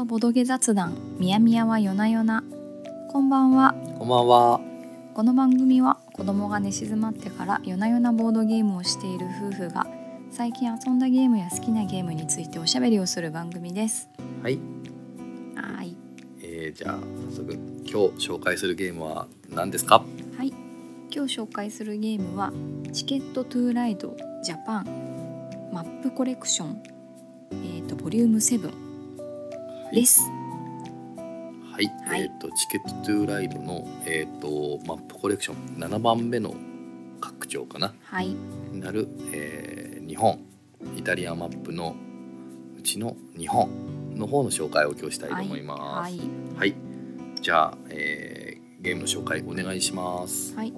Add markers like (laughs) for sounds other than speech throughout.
とボドゲ雑談みやみやは夜な夜なこんばんはこんばんは。この番組は子供が寝静まってから夜な夜なボードゲームをしている夫婦が最近遊んだゲームや好きなゲームについておしゃべりをする番組ですはい。はいえー、じゃあ早速今日紹介するゲームは何ですか？はい今日紹介するゲームはチケットトゥーライドジャパンマップコレクションえーとボリューム7ですはい。はいえっ、とチケットトゥーライドのえっ、とマップコレクション7番目の拡張かな？はいになる、えー日本イタリアマップのうちの日本の方の紹介を今日したいと思います。ははい。いじゃあ、えーゲームの紹介お願いします。はい、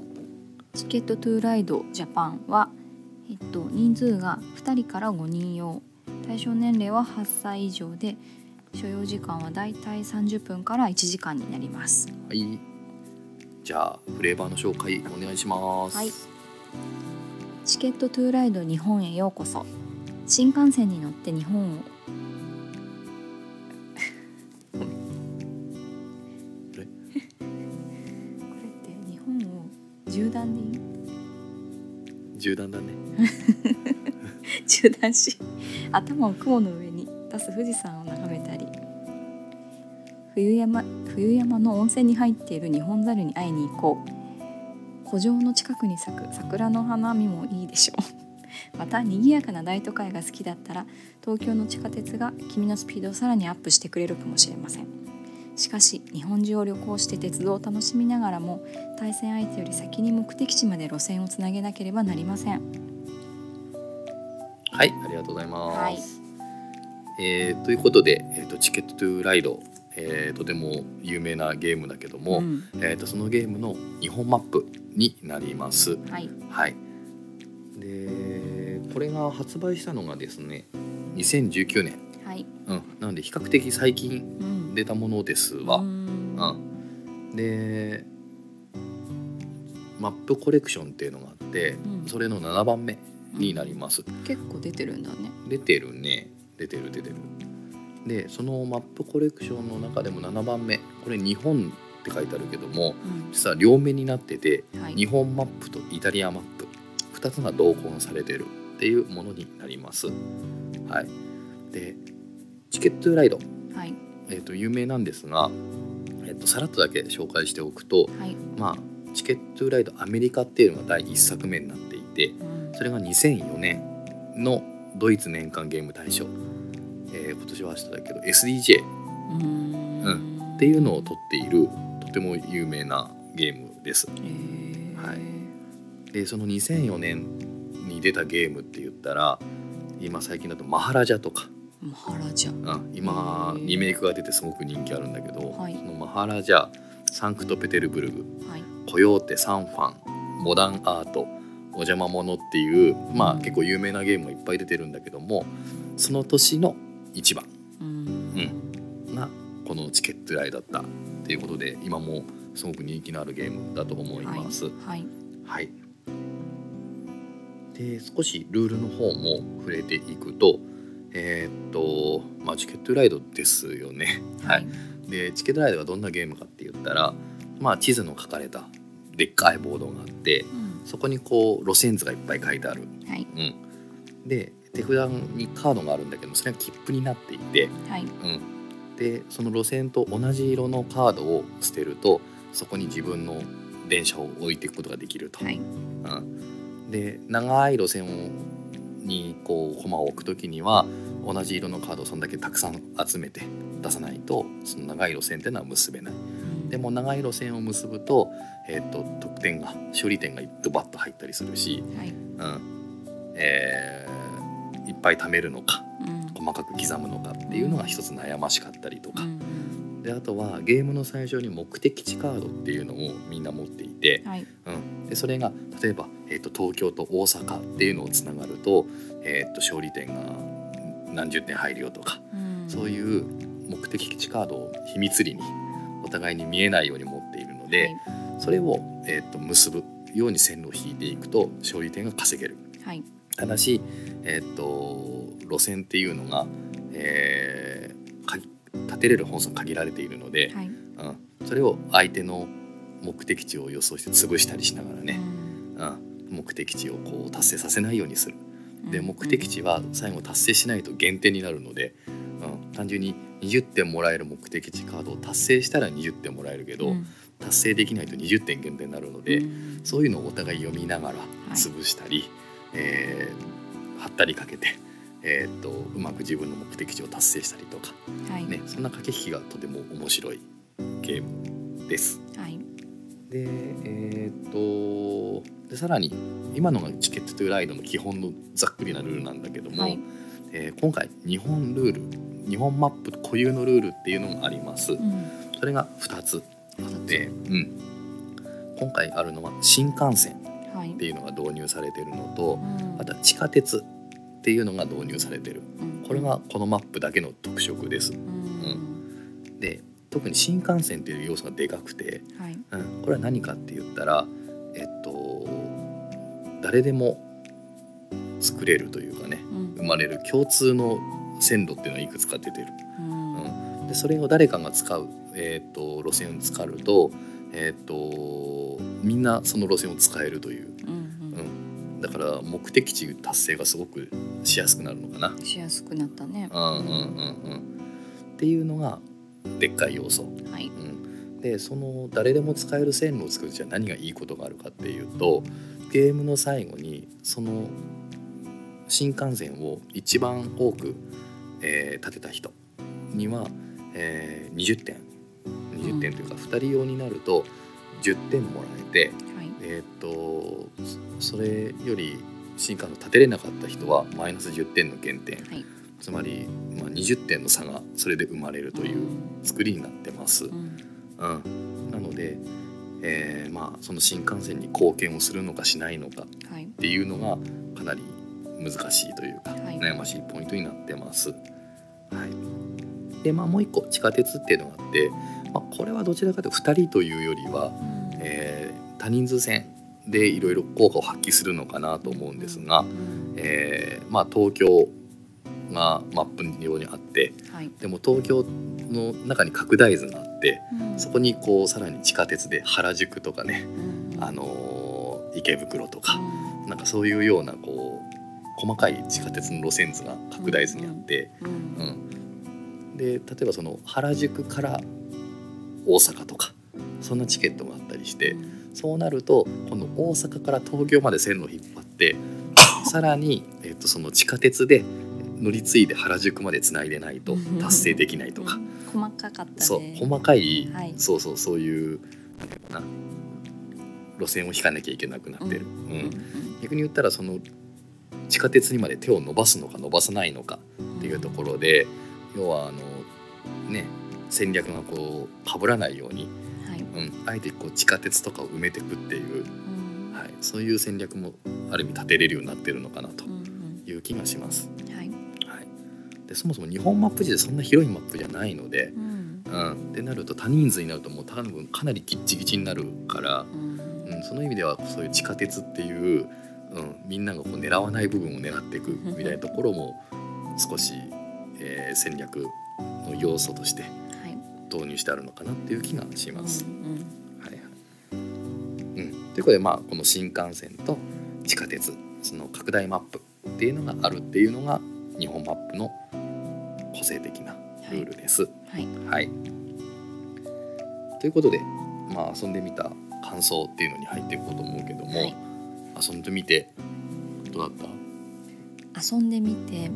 チケットトゥーライドジャパンは、えっと、人数が2人から5人用対象年齢は8歳以上で所要時間はだいたい30分から1時間になりますはい。じゃあフレーバーの紹介お願いします。はいチケットトゥーライド日本へようこそ新幹線に乗って日本を (laughs) これって日本を縦断でいい銃弾だね。(laughs) 中断し頭を雲の上に出す富士山を眺冬山冬山の温泉に入っているニホンザルに会いに行こう。湖上の近くに咲く桜の花見もいいでしょう。(laughs) また賑やかな大都会が好きだったら東京の地下鉄が君のスピードをさらにアップしてくれるかもしれません。しかし日本中を旅行して鉄道を楽しみながらも対戦相手より先に目的地まで路線をつなげなければなりません。はい、ありがとうございます。はい。えーということで、えー、とチケットトゥーライド、えーとても有名なゲームだけども、うんえー、とそのゲームの日本マップになります。はいはい。で、これが発売したのがですね、2019年。はいうん、なので比較的最近うん出たものですわ。ううんん。で、マップコレクションっていうのがあって、うんそれの7番目になります。結構出てるんだね出てるね出てる出てるでそのマップコレクションの中でも7番目これ日本って書いてあるけども実は両面になっててはい。日本マップとイタリアマップ2つが同梱されてるっていうものになります。はい。でチケットライド、はい。えー、と有名なんですが、えー、とさらっとだけ紹介しておくとはい。まあチケットライドアメリカっていうのが第1作目になっていてうん。それが2004年のドイツ年間ゲーム大賞、えー今年は明日だけど SDJ うん。っていうのを取っているとても有名なゲームです。はい。でその2004年に出たゲームって言ったら今最近だとマハラジャとか、マハラジャ。うん、今リメイクが出てすごく人気あるんだけど、はい。そのマハラジャサンクトペテルブルグ。はい。コヨーテサンファンモダンアートお邪魔者っていうまあうん。結構有名なゲームがいっぱい出てるんだけどもその年の一番。うん。がこのチケットライだったっていうことで今もすごく人気のあるゲームだと思います。はい。はい、で少しルールの方も触れていくとえーっとまあチケットライドですよね。はい、でチケットライドがどんなゲームかって言ったら、まあ、地図の書かれたでっかいボードがあってうん。そこにこう路線図がいっぱい書いてある。はい。うん、で手札にカードがあるんだけどそれが切符になっていて、はい。うん、でその路線と同じ色のカードを捨てるとそこに自分の電車を置いていくことができると。はい。うん、で長い路線をにこう駒を置く時には同じ色のカードをそんだけたくさん集めて出さないとその長い路線っていうのは結べない。でも長い路線を結ぶと,、えー、と得点が勝利点がドバッと入ったりするし、はい。うん。えーいっぱい貯めるのかうん。細かく刻むのかっていうのが一つ悩ましかったりとか、うんであとはゲームの最初に目的地カードっていうのをみんな持っていて、はい。うん、でそれが例えば、えー、と東京と大阪っていうのをつながると,、えー、と勝利点が何十点入るよとか、うん。そういう目的地カードを秘密裏にお互いに見えないように持っているので、それを、えー、と結ぶように線路を引いていくと勝利点が稼げる。はいただし、えーっと路線っていうのが、えーか縦てれる本数が限られているので、はい。うん、それを相手の目的地を予想して潰したりしながらね、うん、目的地をこう達成させないようにする。で目的地は最後達成しないと減点になるので、うん、単純に20点もらえる目的地カードを達成したら20点もらえるけど、うん。達成できないと20点減点になるので、うん。そういうのをお互い読みながら潰したり、えー貼ったりかけて、えーっとうまく自分の目的地を達成したりとか、はい。ね、そんな駆け引きがとても面白いゲームです。はい。でえーっとでさらに今のがチケットトゥーライドの基本のざっくりなルールなんだけども、はい。えー今回日本ルール日本マップ固有のルールっていうのがあります。うん。それが2つあって、うん、今回あるのは新幹線。はいっていうのが導入されてるのとうん。あとは地下鉄っていうのが導入されてる。うん。これがこのマップだけの特色です。うん。で特に新幹線っていう要素がでかくて、はい。うん、これは何かって言ったらえっと誰でも作れるというかねうん。生まれる共通の線路っていうのがいくつか出てる。うん。でそれを誰かが使う、えー、と路線を使うと,、えー、とみんなその路線を使えるという、うんうん、だから目的地達成がすごくしやすくなるのかな。うんしやすくなったね。うんうんうんうん、っていうのがでっかい要素。はい。うん、でその誰でも使える線路を作るじゃ何がいいことがあるかっていうとゲームの最後にその新幹線を一番多く、えー立てた人には、えー20点20点というか2人用になると10点もらえて、はい。えーっとそれより新幹線を立てれなかった人はマイナス10点の減点。はい。つまり、まあ、20点の差がそれで生まれるという作りになってます。うん。うん、なので、えーまあ、その新幹線に貢献をするのかしないのかっはい。ていうのがかなり難しいというか、はい。悩ましいポイントになってます。はい、で、まあ、もう一個地下鉄っていうのがあって、まあ、これはどちらかというと2人というよりは、うん。えー多人数戦でいろいろ効果を発揮するのかなと思うんですが、うん。えーまあ、東京がマップ上にあってはい。でも東京の中に拡大図があって。うん。そこにこうさらに地下鉄で原宿とかね、うん。あのー池袋とか、うなんかそういうようなこう細かい地下鉄の路線図が拡大図にあって、うん。で例えばその原宿から大阪とかそんなチケットがあったりして、そうなると今度大阪から東京まで線路を引っ張って (laughs) さらに、えっとその地下鉄で乗り継いで原宿までつないでないと達成できないとか。うん細かかったね。そう細かい、はい。そうそうそういうなんていうかな路線を引かなきゃいけなくなってる、うん。うん。逆に言ったらその地下鉄にまで手を伸ばすのか伸ばさないのかっていうところで、要はあのね戦略がこう被らないように、はい。うん、あえてこう地下鉄とかを埋めていくっていう、うん。はい、そういう戦略もある意味立てれるようになってるのかなとうんいう気がします。うんはい。はい、でそもそも日本マップ自体そんな広いマップじゃないので、うん。うん、ってなると多人数になるともう多分かなりギッチギチになるから、うん。うん、その意味ではそういう地下鉄っていう、うん、みんながこう狙わない部分を狙っていくみたいなところも少し、えー戦略の要素としてはい導入してあるのかなっていう気がします。うんはいはいうん、ということでまあこの新幹線と地下鉄その拡大マップっていうのがあるっていうのが日本マップの個性的なルールです。はいはい。ということで、まあ、遊んでみた感想っていうのに入っていこうと思うけども、はい遊んでみてどうだった？遊んでみて、えっ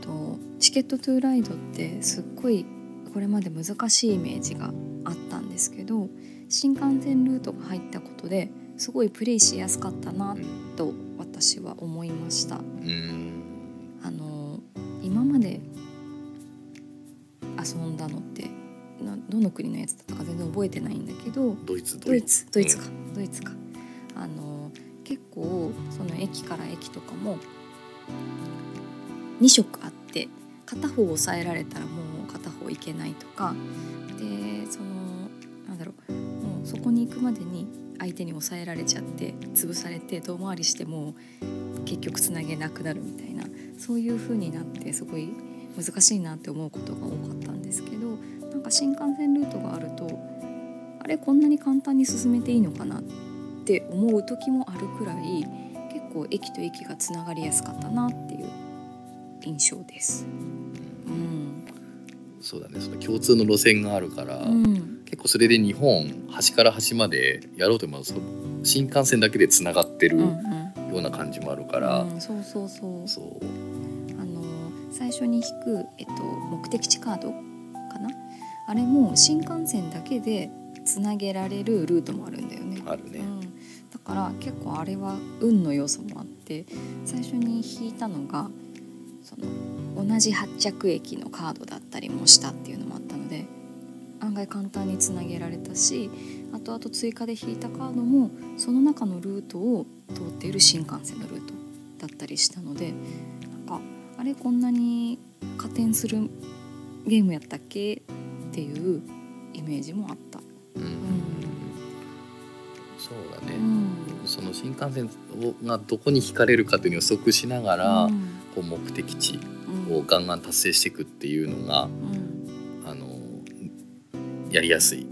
と、チケットトゥーライドってすっごいこれまで難しいイメージがあったんですけど新幹線ルートが入ったことですごいプレイしやすかったなうんと私は思いました。あの今まで遊んだのってなどの国のやつだったか全然覚えてないんだけどドイツ。ドイツ。ドイツか、ドイツか。あの結構その駅から駅とかも2色あって片方押さえられたらもう片方行けないとか。でそのなんだろう。もうそこに行くまでに相手に押さえられちゃって潰されて遠回りしても結局つなげなくなるみたいな。そういう風になってすごい難しいなって思うことが多かったんですけどなんか新幹線ルートがあるとあれこんなに簡単に進めていいのかなって思う時もあるくらい結構駅と駅がつながりやすかったなっていう印象です。うん。そうだね。その共通の路線があるから、うん。結構それで日本端から端までやろうと思えばその新幹線だけでつながってるようんうん。うな感じもあるから、うんそうそうそう。そう。あの最初に引く、えっと、目的地カードかな？あれも新幹線だけでつなげられるルートもあるんだよね。あるね。うん、だから結構あれは運の要素もあって最初に引いたのがその同じ発着駅のカードだったりもしたっていうのもあったので案外簡単につなげられたしあとあと追加で引いたカードもその中のルートを通っている新幹線のルートだったりしたのでなんかあれこんなに加点するゲームやったっけっていうイメージもあった。うん。そうだね、うんその新幹線がどこに引かれるかっていうのを予測しながら、うんこう目的地うん。をガンガン達成していくっていうのが、うん。あのやりやすいっ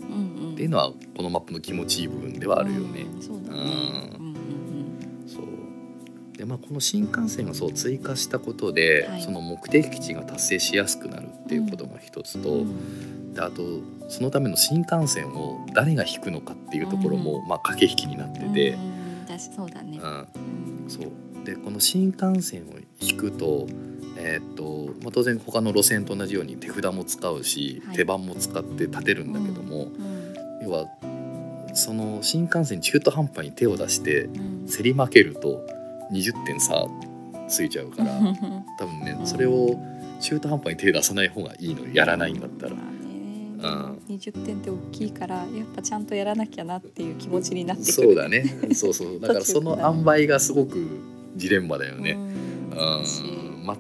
ていうのはこのマップの気持ちいい部分ではあるよね。でまあこの新幹線をそう追加したことで、はいその目的地が達成しやすくなるっていうことが一つと、うん。であとそのための新幹線を誰が引くのかっていうところも、まあ駆け引きになってて、うんそうだね。うん。うん。そうでこの新幹線を引くと,、えーっとまあ、当然他の路線と同じように手札も使うし、はい。手番も使って立てるんだけども、うん要はその新幹線に中途半端に手を出してうん。競り負けると20点差ついちゃうから (laughs) 多分ねそれを中途半端に手出さない方がいいのやらないんだったら。うん。20点って大きいからやっぱちゃんとやらなきゃなっていう気持ちになってくる。そうだね。そうそう。だからその塩梅がすごくジレンマだよね。うん。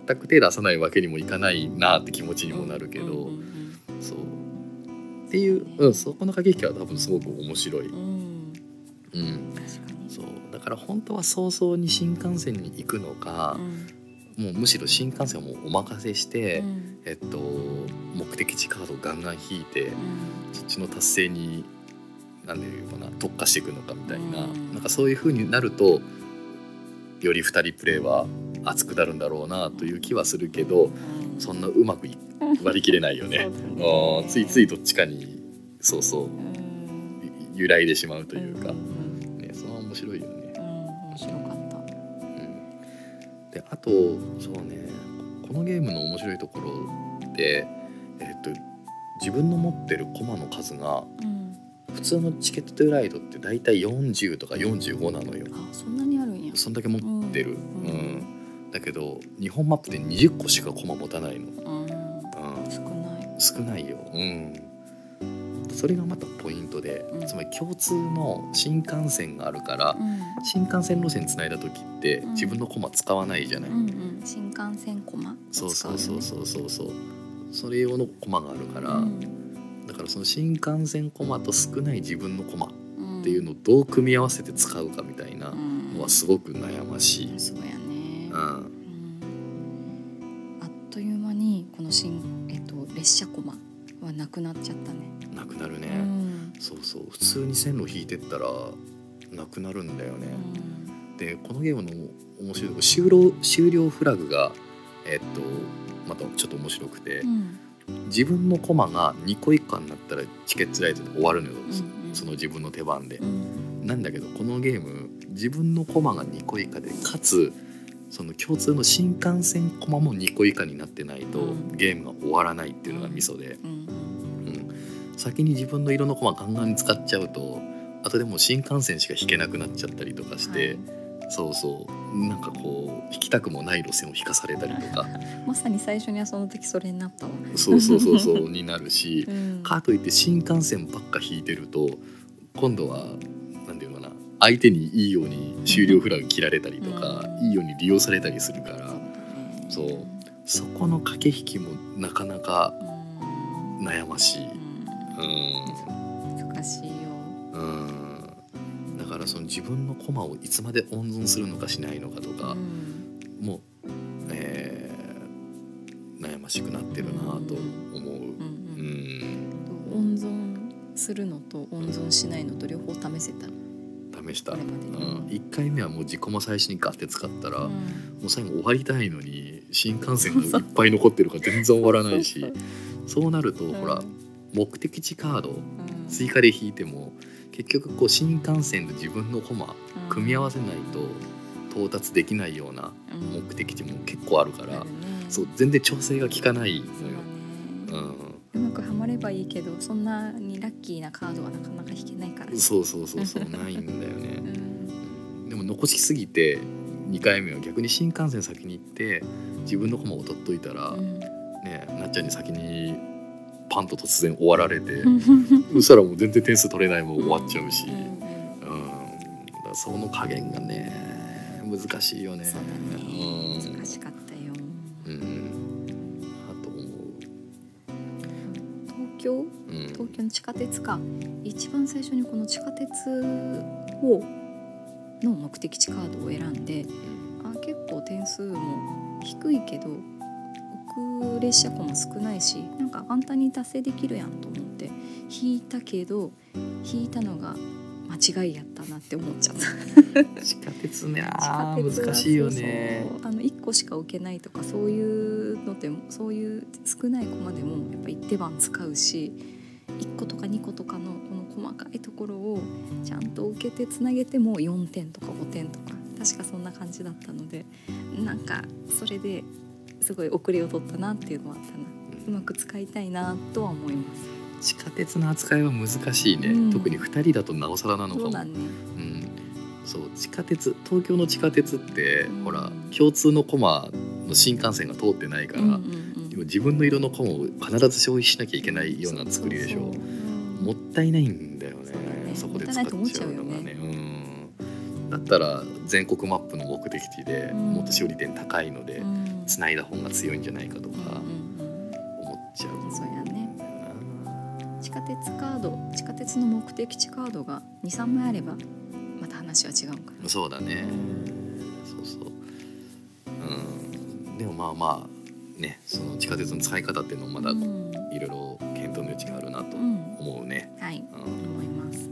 全く手出さないわけにもいかないなって気持ちにもなるけど、うんうんそう。っていう、うん、そこの駆け引きは多分すごく面白い、うん。そう。だから本当は早々に新幹線に行くのかう、ん。もうむしろ新幹線をもうお任せして、うん。えっと、目的地カードをガンガン引いて、うん。そっちの達成に何ていうかな特化していくのかみたいな、うん。なんかそういう風になるとより2人プレイは熱くなるんだろうなという気はするけどうんそんなうまくい割り切れないよね。(laughs) ねついついどっちかにそうそう揺らいでしまうというかね、それは面白いよね。うん面白かった。うん、であとそうねこのゲームの面白いところで、えっと自分の持ってるコマの数がうん普通のチケットトゥライドって大体40とか45なのよ。あそんなにや。そんだけ持ってる、ううん。ん。だけど日本マップで20個しかコマ持たないの、うん。うん、少ない。少ないよ、うん、それがまたポイントで、うん。つまり共通の新幹線があるから、うん。新幹線路線つないだ時ってうん。自分のコマ使わないじゃない、うんうん。新幹線コマ？をそうそうそうそうそうそう。それ用のコマがあるから、うん。だからその新幹線コマと少ない自分のコマっうんていうのをどう組み合わせて使うかみたいなうん。のはすごく悩ましい、そうやね。う。ん、うん。あっという間にこの新えっと列車コマはなくなっちゃったね。なくなるね、うん。そうそう。普通に線路引いてったらなくなるんだよね、でこのゲームの面白いとこ終了終了フラグがえっとまたちょっと面白くて、うん。自分のコマが2個以下になったらチケットライトで終わるのよ、そうんうん。その自分の手番で。う、ん。なんだけどこのゲーム自分のコマが2個以下でかつその共通の新幹線コマも2個以下になってないと、うん。ゲームが終わらないっていうのがミソで、うん。うん。先に自分の色のコマガンガンに使っちゃうと後でもう新幹線しか引けなくなっちゃったりとかして、そうそう。なんかこう引きたくもない路線を引かされたりとか。(laughs) まさに最初にはその時それになったわ。そうそうそうそう (laughs) になるし。うん。かといって新幹線ばっか引いてると今度は相手にいいように終了フラグ切られたりとか、うん。いいように利用されたりするからそう。そこの駆け引きもなかなかうん。悩ましい。ううん。ん難しいよ。うん。だからその自分のコマをいつまで温存するのかしないのかとかう、ん。もう、えー悩ましくなってるなと思う。温存するのと温存しないのと両方試せた試した、うん、1回目はもう自己も最初にガッて使ったら、うん。もう最後終わりたいのに新幹線がいっぱい残ってるから全然終わらないしそうなると、うん。ほら目的地カードうん。追加で引いても結局こう新幹線と自分のコマ組み合わせないと到達できないようなうん。目的地も結構あるから、そう全然調整が効かないのよ。うまくはまればいいけどそんなにラッキーなカードはなかなか引けないから。うん、そうそうそうそうないんだようね。ん。でも残しすぎて2回目は逆に新幹線先に行って自分のコマを取っといたら、うん。ねなっちゃんに先にパンと突然終わられて、う (laughs) んそしたらもう全然点数取れないもん終わっちゃうし、うんうん、その加減がね難しいよね。そうだね。難しかった地下鉄か。一番最初にこの地下鉄をの目的地カードを選んであ結構点数も低いけど遅れ車庫も少ないしなんか簡単に達成できるやんと思って引いたけど引いたのが間違いやったなって思っちゃった。(laughs) 地下鉄ね。地下あ難しいよね。そうそう。あの1個しか受けないとかそういうのでもそういう少ないコマでもやっぱ一手番使うし1個とか2個とかのこの細かいところをちゃんと受けてつなげても4点とか5点とか確かそんな感じだったのでなんかそれですごい遅れを取ったなっていうのはあったな。うまく使いたいなとは思います。地下鉄の扱いは難しいね、うん。特に2人だとなおさらなのかも。そうだねうん、そう地下鉄東京の地下鉄って、うん。ほら共通のコマの新幹線が通ってないから、うんうん自分の色のコマを必ず消費しなきゃいけないような作りでしょ。もったいないんだよね。ねそこで使っちゃうのがもったいないと思っちゃうね。うん。だったら全国マップの目的地でうん。もっと勝利点高いので、うん。繋いだ方が強いんじゃないかとか思っちゃう。そうやね。ん。だよな地下鉄カード地下鉄の目的地カードが23枚あればまた話は違うんかな。そうだね。そうそう。うん。でもまあまあねその地下鉄の使い方っていうのもまだうん。いろいろ検討の余地があるなとうん。思うね、はい。うん。思います。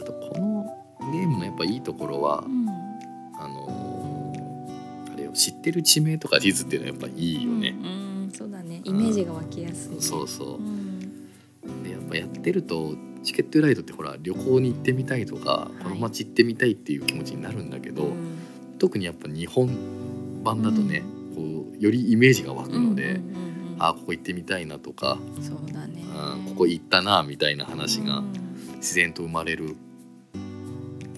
あとこのゲームのやっぱいいところは、うん。あのーあれよ知ってる地名とか地図っていうのはやっぱいいよね、うんうん。そうだね。イメージが湧きやすいね。そうそう。うん。でやっぱやってるとチケットライドってほら旅行に行ってみたいとか、い。この街行ってみたいっていう気持ちになるんだけど、うん。特にやっぱ日本版だとね、よりイメージが湧くので、うんうんうんうん。あここ行ってみたいなとか、そうだね。うんここ行ったなみたいな話がうん。自然と生まれるの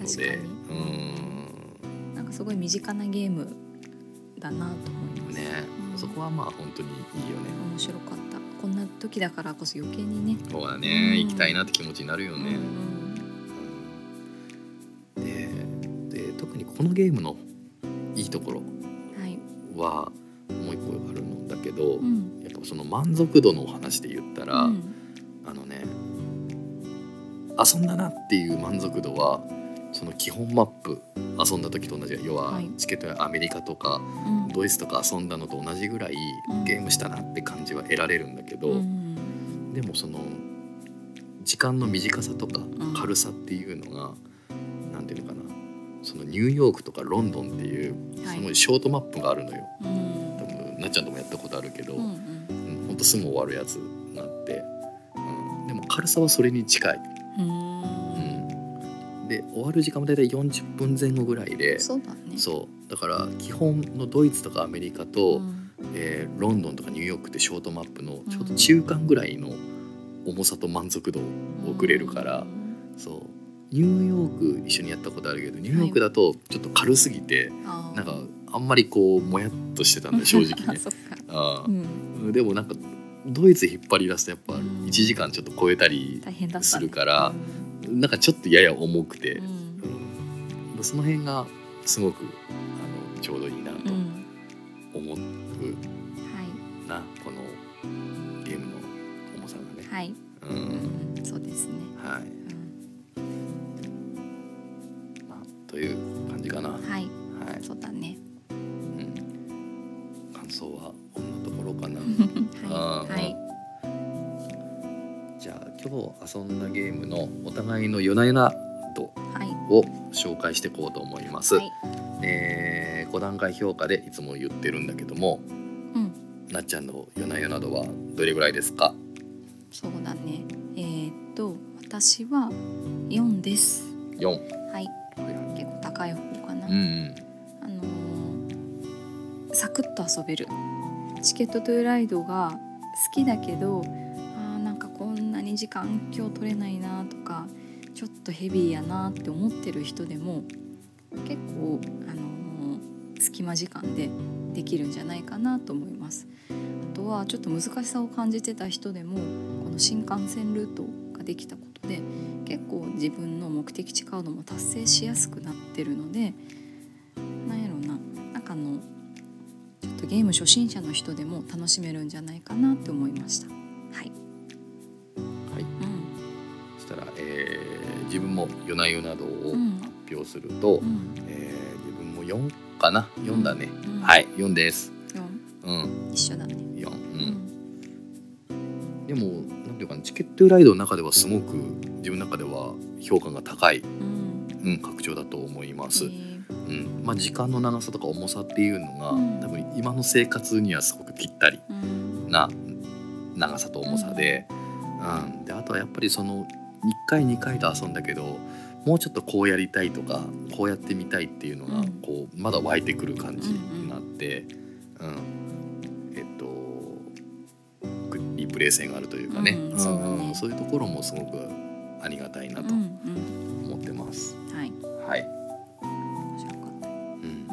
確かで、に。うん。なんかすごい身近なゲームだなと思います。ね、うん。そこはまあ本当にいいよね。面白かった。こんな時だからこそ余計にね。そうだね、うん。行きたいなって気持ちになるよね。うん。でで特にこのゲームのいいところはい。はけど、うん。やっぱその満足度のお話で言ったら、うん。あのね遊んだなっていう満足度はその基本マップ遊んだ時と同じ要ははい。チケットやアメリカとかうん。ドイツとか遊んだのと同じぐらいうん。ゲームしたなって感じは得られるんだけど、うん。でもその時間の短さとかん。軽さっていうのが、なんていうのかなそのニューヨークとかロンドンっていうはい。すごいショートマップがあるのよ。うん。多分なっちゃんともやったことあるけど、うんうん。うんほんとすぐ終わるやつがあって、うん、でも軽さはそれに近い、ううん。ん、で終わる時間も大体40分前後ぐらいでそうだね。そう。だから基本のドイツとかアメリカと、うん。えーロンドンとかニューヨークってショートマップのちょうど中間ぐらいの重さと満足度を送れるから、そう。ニューヨーク一緒にやったことあるけどニューヨークだとちょっと軽すぎて、あー。なんかあんまりこうもやっとしてたんだ (laughs) 正直ね。あうーん。でもなんかドイツ引っ張り出すとやっぱうん1時間ちょっと超えたりするからなんかちょっとやや重くて。う、ん。うん。その辺がすごくあのちょうどいいなとうん。思うはい。な、このゲームの重さがね。はい今日遊んだゲームのお互いの夜な夜な度はい。を紹介していこうと思います、はい。えー、5段階評価でいつも言ってるんだけどもうん。なっちゃんの夜な夜な度はどれぐらいですか？そうだね。えー、っと私は4です。4はい。結構高い方かな、うんうん。あのーサクッと遊べる。チケットトゥーライドが好きだけどに時間今日取れないなとかちょっとヘビーやなって思ってる人でも結構、あのー隙間時間でできるんじゃないかなと思います。あとはちょっと難しさを感じてた人でもこの新幹線ルートができたことで結構自分の目的地カードも達成しやすくなってるのでなんやろななんかあのちょっとゲーム初心者の人でも楽しめるんじゃないかなって思いました。夜な夜な度をうん。発表すると、うん。えー自分も4かな？4だね、うん。はい4です。四。うん。一緒だね。4ううん。んでもなんていうかな？チケットライドの中ではすごく自分の中では評価が高い、うん。うん、拡張だと思います、えー。うん。まあ、時間の長さとか重さっていうのが、うん。多分今の生活にはすごくぴったりうん。な長さと重さで,、うん。であとはやっぱりその1回2回と遊んだけどもうちょっとこうやりたいとかこうやってみたいっていうのがうん。こうまだ湧いてくる感じになって、うん。えっとグリプレイ性があるというかね,、うんそうだね。そういうところもすごくありがたいなとうんうん。思ってます。はい。はい、面白かった。うん、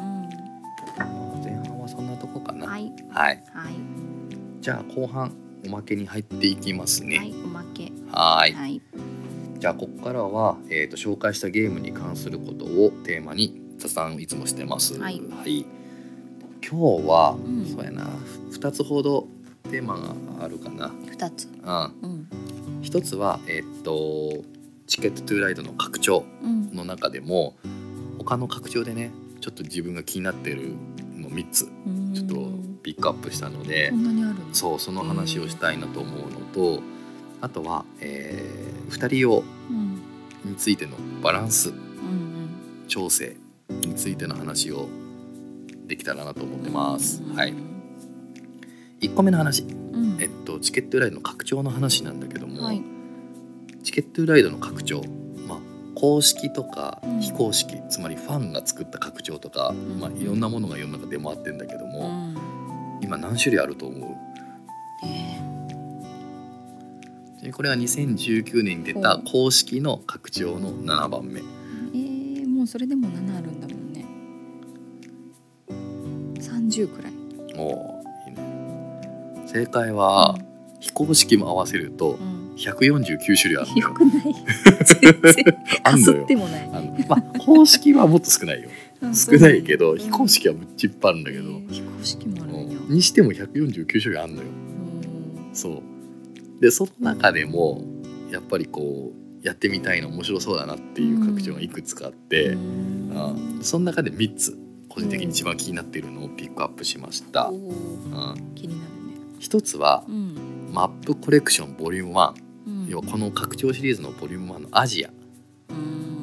う前半はそんなとこかな。んはい。はい、はい。じゃあ後半おまけに入っていきますね。はいおまけ。はい。はいじゃあここからは、えー、と紹介したゲームに関することをテーマに雑談をいつもしてます。はい。今日は、うん。そうやな。2つほどテーマがあるかな。二つ。うん、うん。一つは、えっとチケットトゥーライドの拡張うん。の中でも他の拡張でねちょっと自分が気になってるの3つうん。ちょっとピックアップしたのでそ、んなにあるの？そうその話をしたいなと思うのとあとは、え2人用うん。についてのバランスうん調整についての話をできたらなと思ってうんます。うん。はい、1個目の話、うん。えっと、チケットライドの拡張の話なんだけども、はい。チケットライドの拡張、まあ、公式とかうん。非公式、つまりファンが作った拡張とか、んまあ、いろんなものが世の中出回ってるんだけどうも、ん。今何種類あると思えうでこれは2019年に出た公式の拡張の7番目。ーえーもうそれでも七あるんだもんね。三十くらい。おーいいね。正解は、非公式も合わせるとうん。149種類あるよ。よくない？(laughs) あんのよ。ってもない。あの。まあ公式はもっと少ないよ。(laughs) うん少ないけど非公式はむっちゃいっぱいあるんだけど、えー非公式もあるにしても149種類あるのよ。うん。そうでその中でもやっぱりこうやってみたいな面白そうだなっていう拡張がいくつかあって、うん。うんその中で3つ個人的に一番気になっているのをピックアップしました、おうーん、気になるね。一つはうん。マップコレクションボリューム1、うん。要はこの拡張シリーズのボリューム1のアジアっ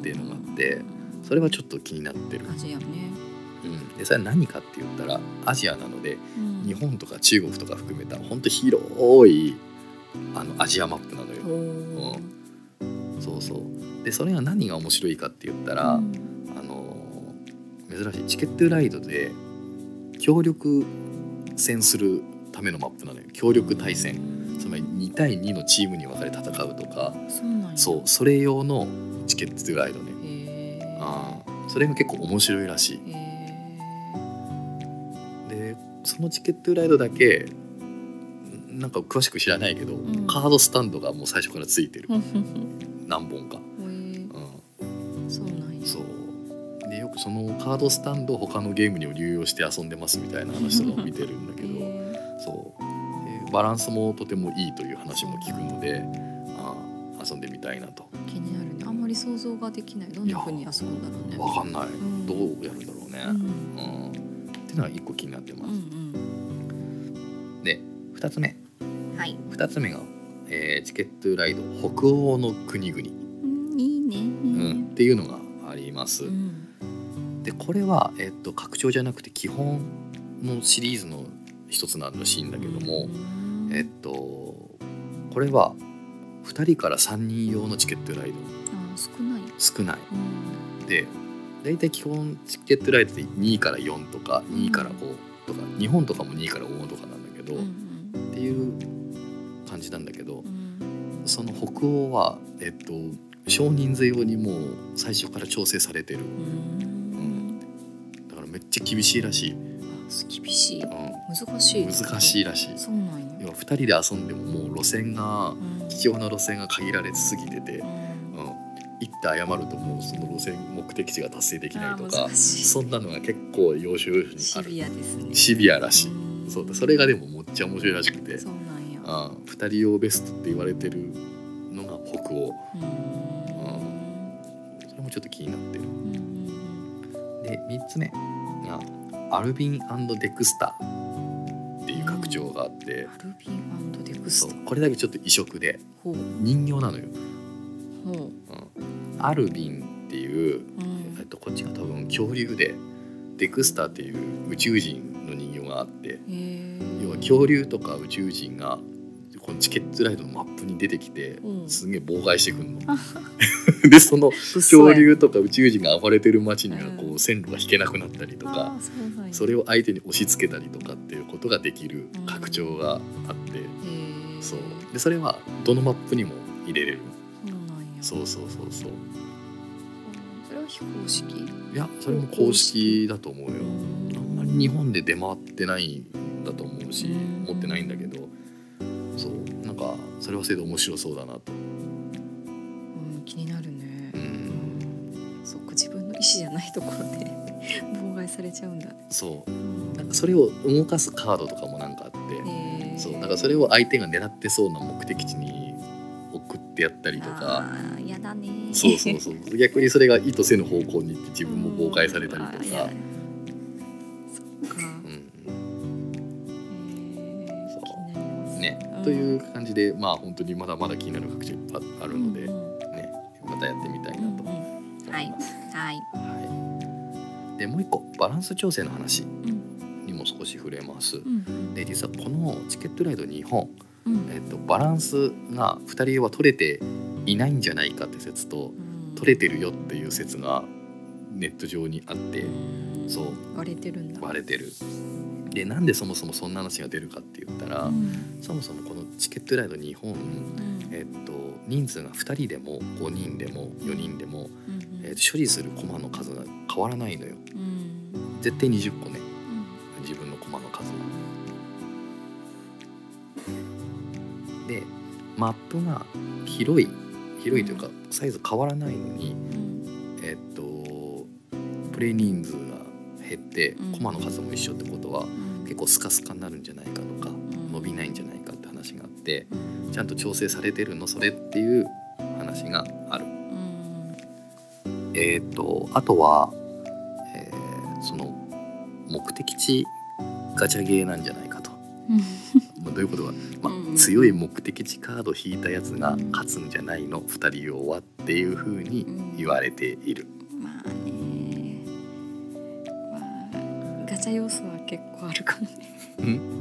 ていうのがあってそれはちょっと気になってる、アジアね。うん、でそれは何かって言ったらアジアなのでうん。日本とか中国とか含めた本当広いあのアジアマップなのよ。おー。そうそう。でそれが何が面白いかって言ったら、うん。あの珍しいチケットライドで協力戦するためのマップなのよ。協力対戦。つまり2対2のチームに分かれ戦うとか。そうそれ用のチケットライドね。あー。それが結構面白いらしい。へでそのチケットライドだけんなんか詳しく知らないけど、ん。カードスタンドがもう最初からついてる。ー何本か、そうなんや。そう。でよくそのカードスタンドを他のゲームにも流用して遊んでますみたいな話とかを見てるんだけどへそう。でバランスもとてもいいという話も聞くのであ遊んでみたいなと。ー気になるね。あんまり想像ができない。どんな風に遊ぶんだろうね。分かんない、ん。どうやるんだろうね、うん。うん。っていうのは一個気になってうます、んで2つ目。うんはい。2つ目が、えーチケットライド北欧の国々、うんいいね。うんっていうのがあります。うん。でこれは、えっと拡張じゃなくて基本のシリーズの一つなんらしいんだけども、うん。えっとこれは2人から3人用のチケットライド。あ少ない。少ない。うん。で大体基本チケットライドって2から4とか2から5とか日本とかも2から5とかなんだけど、その北欧はえっと少人数用にもう最初から調整されてる。うん。だからめっちゃ厳しいらしい、あ厳しい。う難しい。ん、難しいらしい。そうなんや。要は2人で遊んでももう路線がうん。貴重な路線が限られすぎてて、うん。うん、行って謝るともうその路線目的地が達成できないとあかそんなのが結構要所要所にシある。ビアですね。シビアらしい、うん。そうだ。それがでもめっちゃ面白いらしくて。そうなんや。あ2人用ベストって言われてるのが北欧うん。それもちょっと気になってる。うん。で3つ目。がアルビンデクスターっていう拡張があって、アルビンデクスタ。これだけちょっと異色で。人形なのよ、アルビンっていう、うん。えっと、こっちが多分恐竜で。デクスターっていう宇宙人の人形があって。要は恐竜とか宇宙人がこのチケットライドのマップに出てきてうん。すんげえ妨害してくるの。(laughs) でその恐竜とか宇宙人が暴れてる街にはこううん。線路が引けなくなったりとあかうなんや。それを相手に押し付けたりとかっていうことができる拡張があってへえ。そう。でそれはどのマップにも入れれる。そう。そうそうそうそう。それは非公式？いやそれも公式だと思うよ。うん。あんまり日本で出回ってないんだと思うしうん。持ってないんだけどそれはそれで面白そうだなと。うん気になるね。う。ん。そっか自分の意思じゃないところで (laughs) 妨害されちゃうんだ。そう。うんなんかそれを動かすカードとかもなんかあって。へえそうだからそれを相手が狙ってそうな目的地に送ってやったりとか。やだね。そうそうそう。逆にそれが意図せぬ方向に行って自分も妨害されたりとか (laughs) という感じでまあ本当にまだまだ気になる各地ああるので、うんうん。ね、またやってみたいなと。思いうん。はい。ます。はい。はい、でもう一個バランス調整の話うん。にも少し触れます。うんで実はこのチケットライド日本、うん。えっと、バランスが2人は取れていないんじゃないかって説と取れてるよっていう説がネット上にあってうん。そう。割れてるんだ。割れてる。でなんでそもそもそんな話が出るかって言ったら、うん。そもそもこのチケットライド日本、うん。えっと、人数が2人でも5人でも4人でも、うんえっと処理するコマの数が変わらないのよ。うん。絶対20個ね。自分のコマの数。でマップが広い広いというかサイズ変わらないのにうん。えっとプレイ人数が減ってうん。コマの数も一緒ってことはうん。結構スカスカになるんじゃないかとかん。伸びないんじゃないかってちゃんと調整されてるのそれっていう話がある。うん。えっとあとは、えーその目的地ガチャゲーなんじゃないかと。まあ、どういうことか、まあうん強い目的地カード引いたやつが勝つんじゃないの？2人用はっていうふうに言われている。まあね。まあガチャ要素は結構あるかもね。うん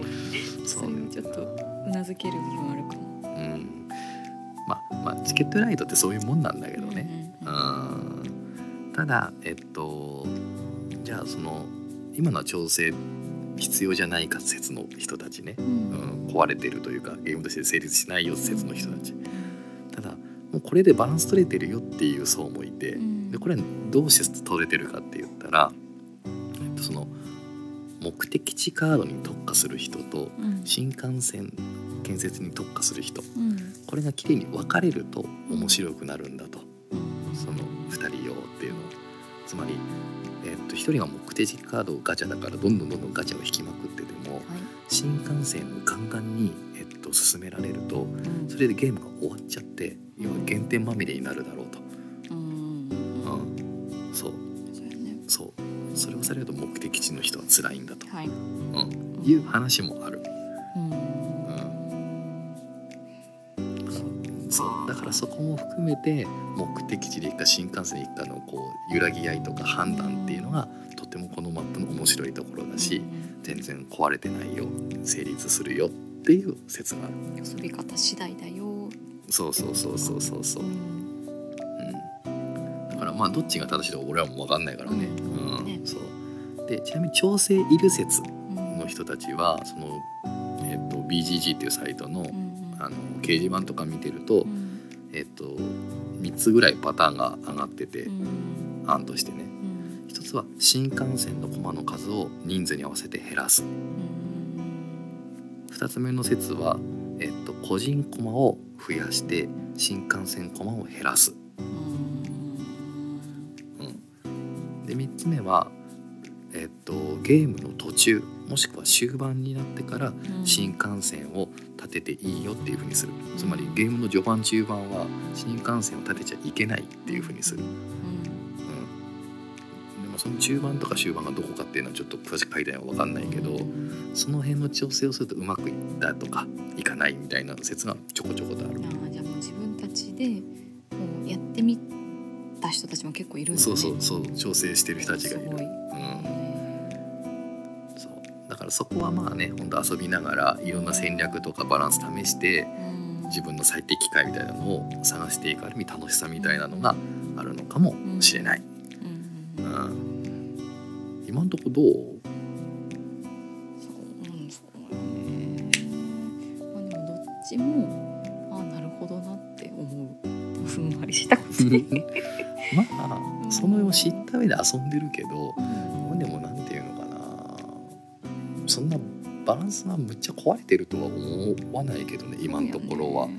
うなずける部分あるかも。うん。まあまあチケットライドってそういうもんなんだけどね。ううんん。ただえっとじゃあその今のは調整必要じゃないか説の人たちね、うん。うん、壊れてるというかゲームとして成立しないよ説の人たち。ただもうこれでバランス取れてるよっていう層もいて、うん。でこれはどうして取れてるかって言ったら、えっと、その目的地カードに特化する人とうん。新幹線建設に特化する人。うん。これがきれいに分かれると面白くなるんだと。うんその2人用っていうの。つまり、えっと1人が目的地カードガチャだからどんどんどんどんガチャを引きまくっててもはい。新幹線をガンガンに、えっと、進められるとうん。それでゲームが終わっちゃって要は減点まみれになるだろうと、そう。それをされると目的地の人は辛いんだと、はい。うん、いう話もある。そこも含めて目的地で行くか新幹線で行くかのこう揺らぎ合いとか判断っていうのがとてもこのマップの面白いところだし全然壊れてないよ成立するよっていう説がある遊び方次第だよ。そうそうそうそうそうそう。う、ん。うん、だからまあどっちが正しいとか俺はもう分かんないからね,、うん。ね。うんそう。でちなみに調整いる説うん。の人たちはその、えっと BGG っていうサイトのうんうん。あの掲示板とか見てると、うんえっと3つぐらいパターンが上がってて、うん。案としてね。うん。一つは新幹線の駒の数を人数に合わせて減らす。うん。2つ目の説は、えっと個人駒を増やして新幹線駒を減らす、うん、で3つ目は、えっとゲームの途中もしくは終盤になってからうん。新幹線を立てていいよっていう風にする。つまりゲームの序盤中盤は新幹線を立てちゃいけないっていう風にする、うん。うん、でもその中盤とか終盤がどこかっていうのはちょっと詳しく書いてない分かんないけどその辺の調整をするとうまくいったとかいかないみたいな説がちょこちょことある。あーじゃあもう自分たちでもうやってみた人たちも結構いるんだね。そうそうそう。調整してる人たちがいる。うんだからそこはまあねほんと遊びながらいろんな戦略とかバランス試してうん。自分の最適解みたいなのを探していくある意味楽しさみたいなのがあるのかもしれない、うん。うん、今んとこどう？そううんそうだね。まあでもどっちもああなるほどなって思う。ふんわりしたことでまあそのを知った上で遊んでるけどそんなバランスがむっちゃ壊れてるとは思わないけどね今のところは。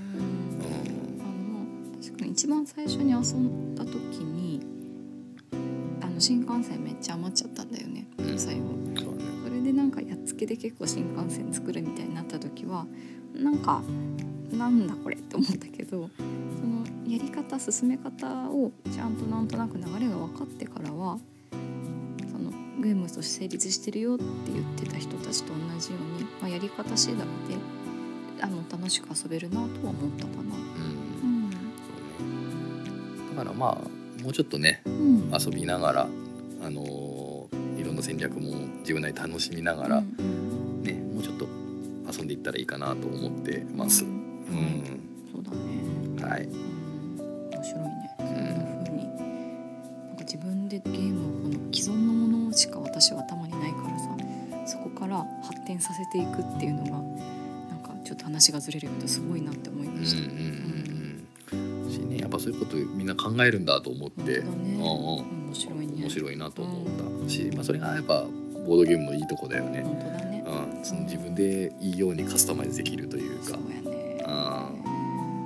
確かに一番最初に遊んだ時にあの新幹線めっちゃ余っちゃったんだよね、うん。最後。そね。それでなんかやっつけで結構新幹線作るみたいになった時はなんかなんだこれって思ったけどそのやり方進め方をちゃんとなんとなく流れが分かってからはそのゲームとして成立してるよって言ってた人じように、まあ、やり方次第であの楽しく遊べるなとは思ったかな。うんうんそうねだからまあもうちょっとねうん遊びながらあのーいろんな戦略も自分なりに楽しみながら、うんねもうちょっと遊んでいったらいいかなと思ってます。ううんん、そうだね。はい。発展させていくっていうのがなんかちょっと話がずれるけどすごいなって思いました。うんうんうんうん。しねやっぱそういうことみんな考えるんだと思って、ねうんうん面白いね。面白いなと思ったし、まあそれがやっぱボードゲームのいいとこだよね。本当だね。うん、その自分でいいようにカスタマイズできるというかそう。やね。うん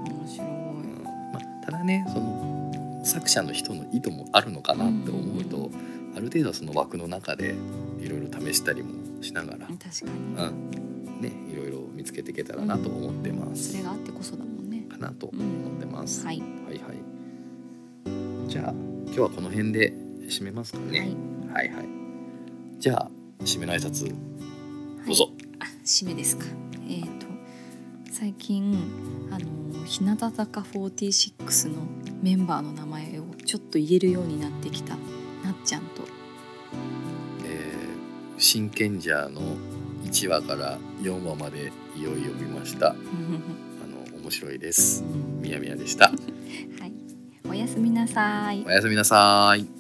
面白い。うんまあ、ただねその作者の人の意図もあるのかなって思うと、うんある程度その枠の中でいろいろ試したりもしながら、確かに。うんね、いろいろ見つけていけたらなと思ってます。それがあってこそだもんね。かなと思うんってます。はい。はいはいじゃあ今日はこの辺で締めますかね。はい、はいじゃあ締めの挨拶どうぞ。あ締めですかえっ、と最近あの日向坂46のメンバーの名前をちょっと言えるようになってきたなっちゃんとえー真剣者の1話から4話までいよいよ見ました。あの面白いです。みやみやでした。はいおやすみなさいおやすみなさい。